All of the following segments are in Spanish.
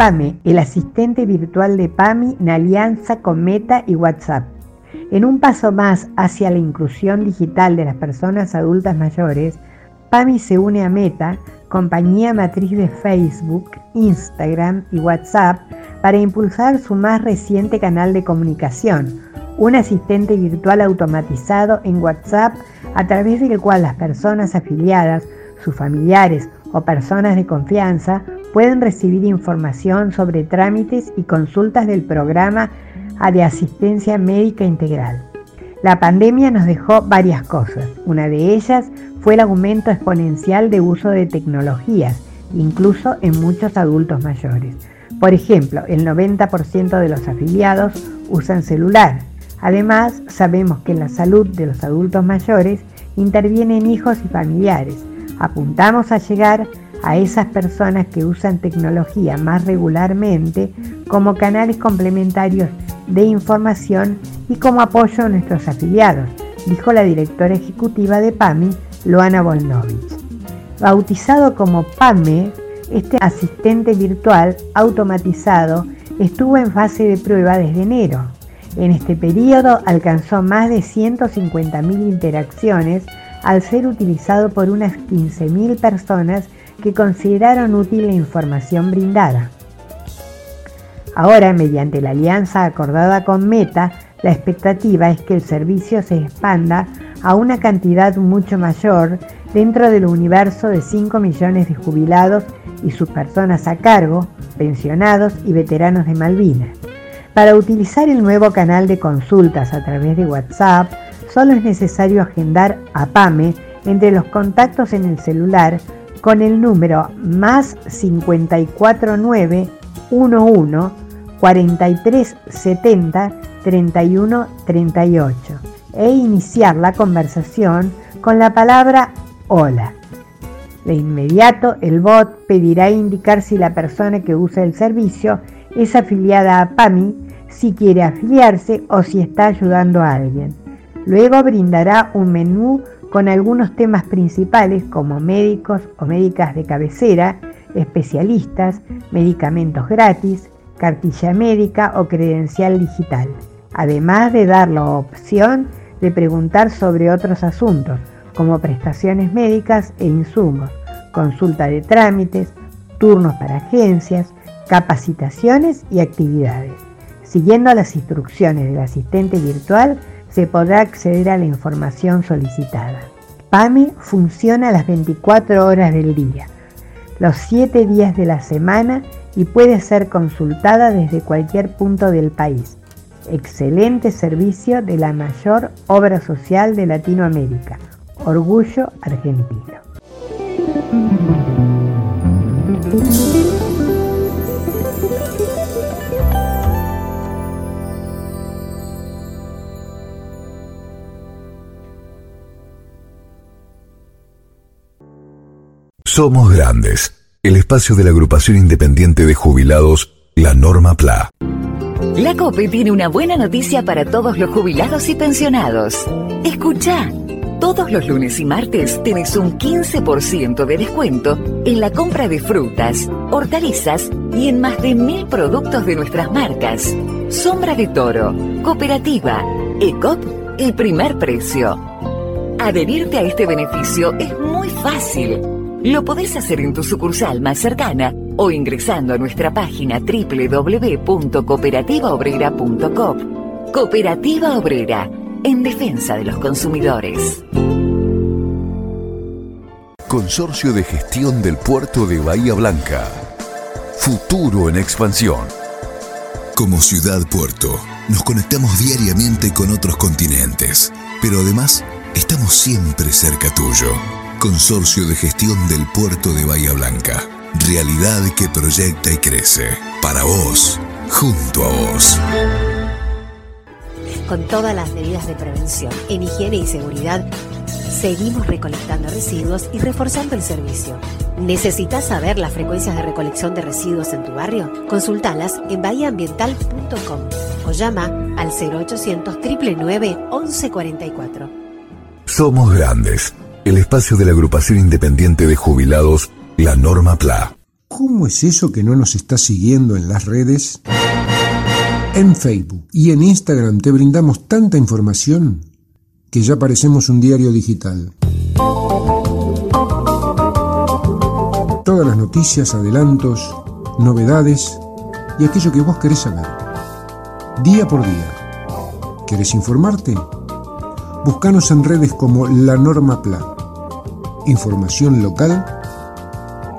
PAME, el asistente virtual de PAMI en alianza con Meta y WhatsApp. En un paso más hacia la inclusión digital de las personas adultas mayores, PAMI se une a Meta, compañía matriz de Facebook, Instagram y WhatsApp, para impulsar su más reciente canal de comunicación, un asistente virtual automatizado en WhatsApp a través del cual las personas afiliadas, sus familiares o personas de confianza pueden recibir información sobre trámites y consultas del programa de asistencia médica integral. La pandemia nos dejó varias cosas. Una de ellas fue el aumento exponencial de uso de tecnologías, incluso en muchos adultos mayores. Por ejemplo, el 90% de los afiliados usan celular. Además, sabemos que en la salud de los adultos mayores intervienen hijos y familiares. Apuntamos a llegar a esas personas que usan tecnología más regularmente como canales complementarios de información y como apoyo a nuestros afiliados, dijo la directora ejecutiva de PAMI, Loana Volnovich. Bautizado como PAME, este asistente virtual automatizado estuvo en fase de prueba desde enero. En este periodo alcanzó más de 150.000 interacciones al ser utilizado por unas 15.000 personas que consideraron útil la información brindada. Ahora, mediante la alianza acordada con Meta, la expectativa es que el servicio se expanda a una cantidad mucho mayor dentro del universo de 5 millones de jubilados y sus personas a cargo, pensionados y veteranos de Malvinas. Para utilizar el nuevo canal de consultas a través de WhatsApp, solo es necesario agendar a PAME entre los contactos en el celular con el número más 549 11 4370 3138 e iniciar la conversación con la palabra hola. De inmediato el bot pedirá indicar si la persona que usa el servicio es afiliada a PAMI, si quiere afiliarse o si está ayudando a alguien. Luego brindará un menú con algunos temas principales como médicos o médicas de cabecera, especialistas, medicamentos gratis, cartilla médica o credencial digital, además de dar la opción de preguntar sobre otros asuntos como prestaciones médicas e insumos, consulta de trámites, turnos para agencias, capacitaciones y actividades. Siguiendo las instrucciones del asistente virtual, se podrá acceder a la información solicitada. PAMI funciona las 24 horas del día, los 7 días de la semana y puede ser consultada desde cualquier punto del país. Excelente servicio de la mayor obra social de Latinoamérica. Orgullo argentino. Somos Grandes, el espacio de la agrupación independiente de jubilados la norma PLA. La COPE tiene una buena noticia para todos los jubilados y pensionados. Escucha. Todos los lunes y martes tenés un 15% de descuento en la compra de frutas, hortalizas y en más de mil productos de nuestras marcas. Sombra de Toro, Cooperativa, ECOP, el primer precio. Adherirte a este beneficio es muy fácil. Lo podés hacer en tu sucursal más cercana o ingresando a nuestra página www.cooperativaobrera.com. Cooperativa Obrera en defensa de los consumidores. Consorcio de Gestión del Puerto de Bahía Blanca. Futuro en expansión. Como ciudad puerto, nos conectamos diariamente con otros continentes, pero además estamos siempre cerca tuyo. Consorcio de Gestión del Puerto de Bahía Blanca. Realidad que proyecta y crece. Para vos, junto a vos con todas las medidas de prevención en higiene y seguridad, seguimos recolectando residuos y reforzando el servicio. ¿Necesitas saber las frecuencias de recolección de residuos en tu barrio? Consultalas en bahiaambiental.com o llama al 0800 999 1144. Somos Grandes, el espacio de la agrupación independiente de jubilados, la Norma PLA. ¿Cómo es eso que no nos está siguiendo en las redes? En Facebook y en Instagram te brindamos tanta información que ya parecemos un diario digital. Todas las noticias, adelantos, novedades y aquello que vos querés saber. Día por día. ¿Querés informarte? Búscanos en redes como La Norma PLA. Información local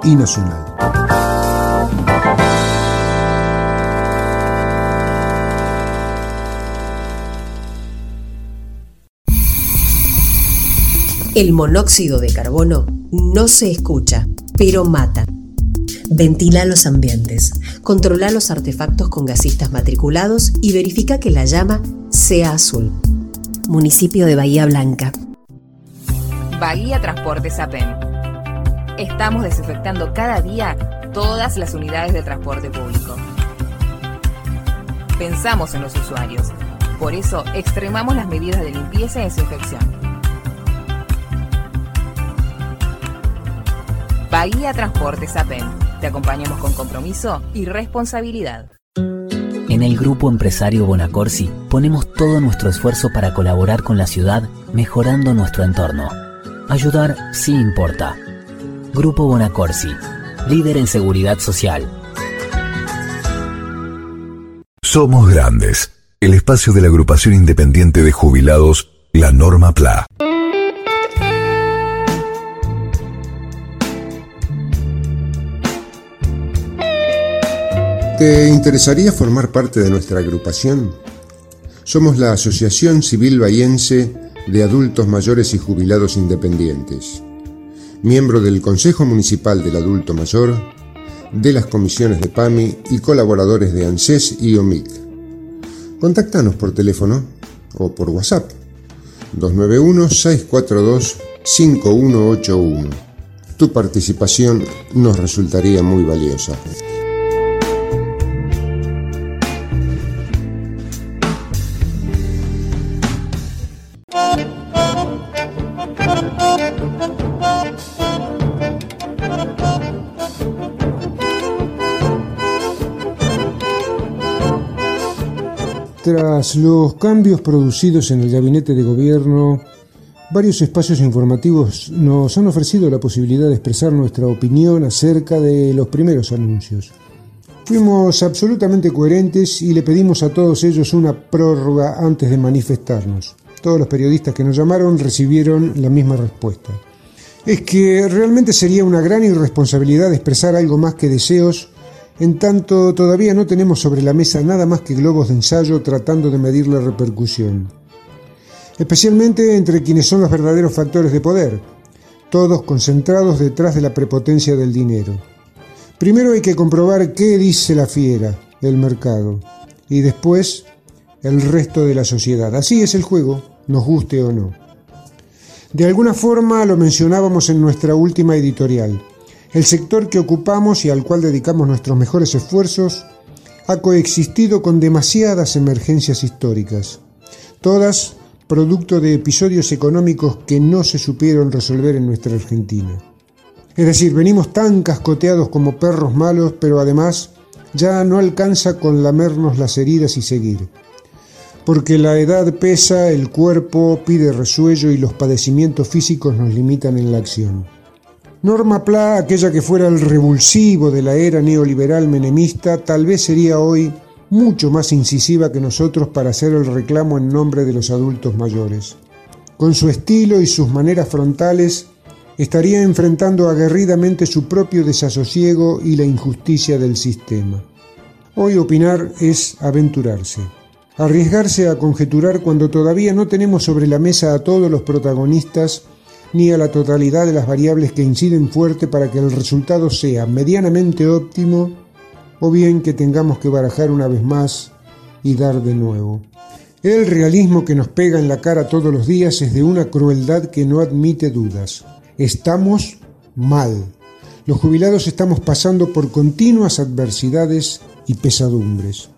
y nacional. El monóxido de carbono no se escucha, pero mata. Ventila los ambientes, controla los artefactos con gasistas matriculados y verifica que la llama sea azul. Municipio de Bahía Blanca. Bahía Transporte Sapen. Estamos desinfectando cada día todas las unidades de transporte público. Pensamos en los usuarios. Por eso extremamos las medidas de limpieza y desinfección Bahía Transporte Sapen. Te acompañamos con compromiso y responsabilidad. En el Grupo Empresario Bonacorsi ponemos todo nuestro esfuerzo para colaborar con la ciudad mejorando nuestro entorno. Ayudar sí importa. Grupo Bonacorsi, líder en seguridad social. Somos Grandes, el espacio de la agrupación independiente de jubilados, la Norma PLA. ¿Te interesaría formar parte de nuestra agrupación? Somos la Asociación Civil Bahiense de Adultos Mayores y Jubilados Independientes, miembro del Consejo Municipal del Adulto Mayor, de las comisiones de PAMI y colaboradores de ANSES y OMIC. Contáctanos por teléfono o por WhatsApp 291-642-5181. Tu participación nos resultaría muy valiosa. Tras los cambios producidos en el gabinete de gobierno, varios espacios informativos nos han ofrecido la posibilidad de expresar nuestra opinión acerca de los primeros anuncios. Fuimos absolutamente coherentes y le pedimos a todos ellos una prórroga antes de manifestarnos. Todos los periodistas que nos llamaron recibieron la misma respuesta. Es que realmente sería una gran irresponsabilidad expresar algo más que deseos en tanto, todavía no tenemos sobre la mesa nada más que globos de ensayo tratando de medir la repercusión. Especialmente entre quienes son los verdaderos factores de poder, todos concentrados detrás de la prepotencia del dinero. Primero hay que comprobar qué dice la fiera, el mercado, y después el resto de la sociedad. Así es el juego, nos guste o no. De alguna forma lo mencionábamos en nuestra última editorial. El sector que ocupamos y al cual dedicamos nuestros mejores esfuerzos ha coexistido con demasiadas emergencias históricas, todas producto de episodios económicos que no se supieron resolver en nuestra Argentina. Es decir, venimos tan cascoteados como perros malos, pero además ya no alcanza con lamernos las heridas y seguir. Porque la edad pesa, el cuerpo pide resuello y los padecimientos físicos nos limitan en la acción. Norma Pla, aquella que fuera el revulsivo de la era neoliberal menemista, tal vez sería hoy mucho más incisiva que nosotros para hacer el reclamo en nombre de los adultos mayores. Con su estilo y sus maneras frontales, estaría enfrentando aguerridamente su propio desasosiego y la injusticia del sistema. Hoy opinar es aventurarse, arriesgarse a conjeturar cuando todavía no tenemos sobre la mesa a todos los protagonistas ni a la totalidad de las variables que inciden fuerte para que el resultado sea medianamente óptimo o bien que tengamos que barajar una vez más y dar de nuevo. El realismo que nos pega en la cara todos los días es de una crueldad que no admite dudas. Estamos mal. Los jubilados estamos pasando por continuas adversidades y pesadumbres.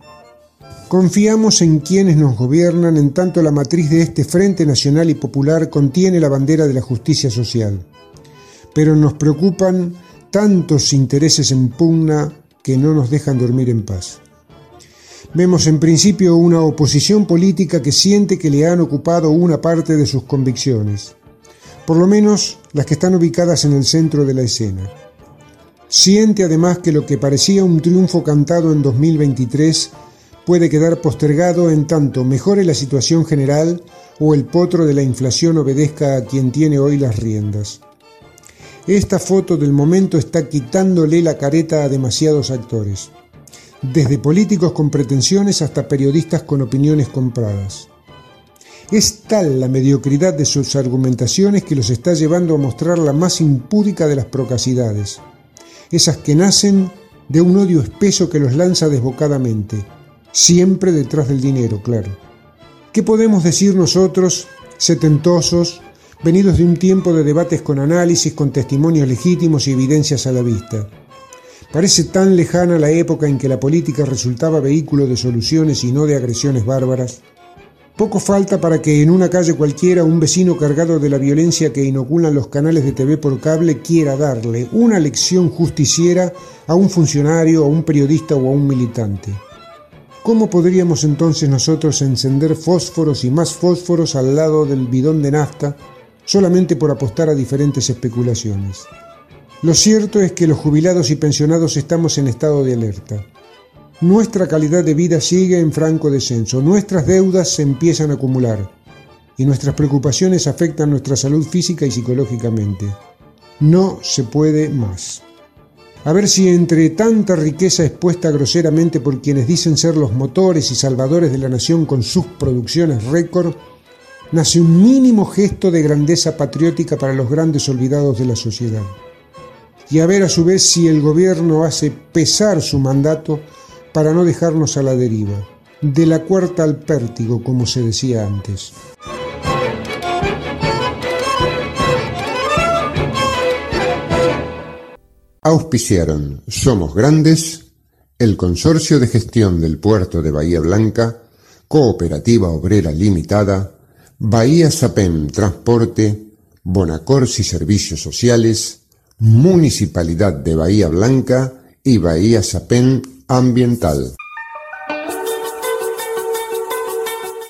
Confiamos en quienes nos gobiernan en tanto la matriz de este Frente Nacional y Popular contiene la bandera de la justicia social. Pero nos preocupan tantos intereses en pugna que no nos dejan dormir en paz. Vemos en principio una oposición política que siente que le han ocupado una parte de sus convicciones, por lo menos las que están ubicadas en el centro de la escena. Siente además que lo que parecía un triunfo cantado en 2023 puede quedar postergado en tanto mejore la situación general o el potro de la inflación obedezca a quien tiene hoy las riendas. Esta foto del momento está quitándole la careta a demasiados actores, desde políticos con pretensiones hasta periodistas con opiniones compradas. Es tal la mediocridad de sus argumentaciones que los está llevando a mostrar la más impúdica de las procacidades, esas que nacen de un odio espeso que los lanza desbocadamente, siempre detrás del dinero, claro. ¿Qué podemos decir nosotros, setentosos, venidos de un tiempo de debates con análisis, con testimonios legítimos y evidencias a la vista? Parece tan lejana la época en que la política resultaba vehículo de soluciones y no de agresiones bárbaras. Poco falta para que en una calle cualquiera un vecino cargado de la violencia que inoculan los canales de TV por cable quiera darle una lección justiciera a un funcionario, a un periodista o a un militante. ¿Cómo podríamos entonces nosotros encender fósforos y más fósforos al lado del bidón de nafta solamente por apostar a diferentes especulaciones? Lo cierto es que los jubilados y pensionados estamos en estado de alerta. Nuestra calidad de vida sigue en franco descenso, nuestras deudas se empiezan a acumular y nuestras preocupaciones afectan nuestra salud física y psicológicamente. No se puede más. A ver si entre tanta riqueza expuesta groseramente por quienes dicen ser los motores y salvadores de la nación con sus producciones récord, nace un mínimo gesto de grandeza patriótica para los grandes olvidados de la sociedad. Y a ver a su vez si el gobierno hace pesar su mandato para no dejarnos a la deriva, de la cuarta al pértigo, como se decía antes. Auspiciaron Somos Grandes, el Consorcio de Gestión del Puerto de Bahía Blanca, Cooperativa Obrera Limitada, Bahía Sapem Transporte, Bonacorsi Servicios Sociales, Municipalidad de Bahía Blanca y Bahía Sapem Ambiental.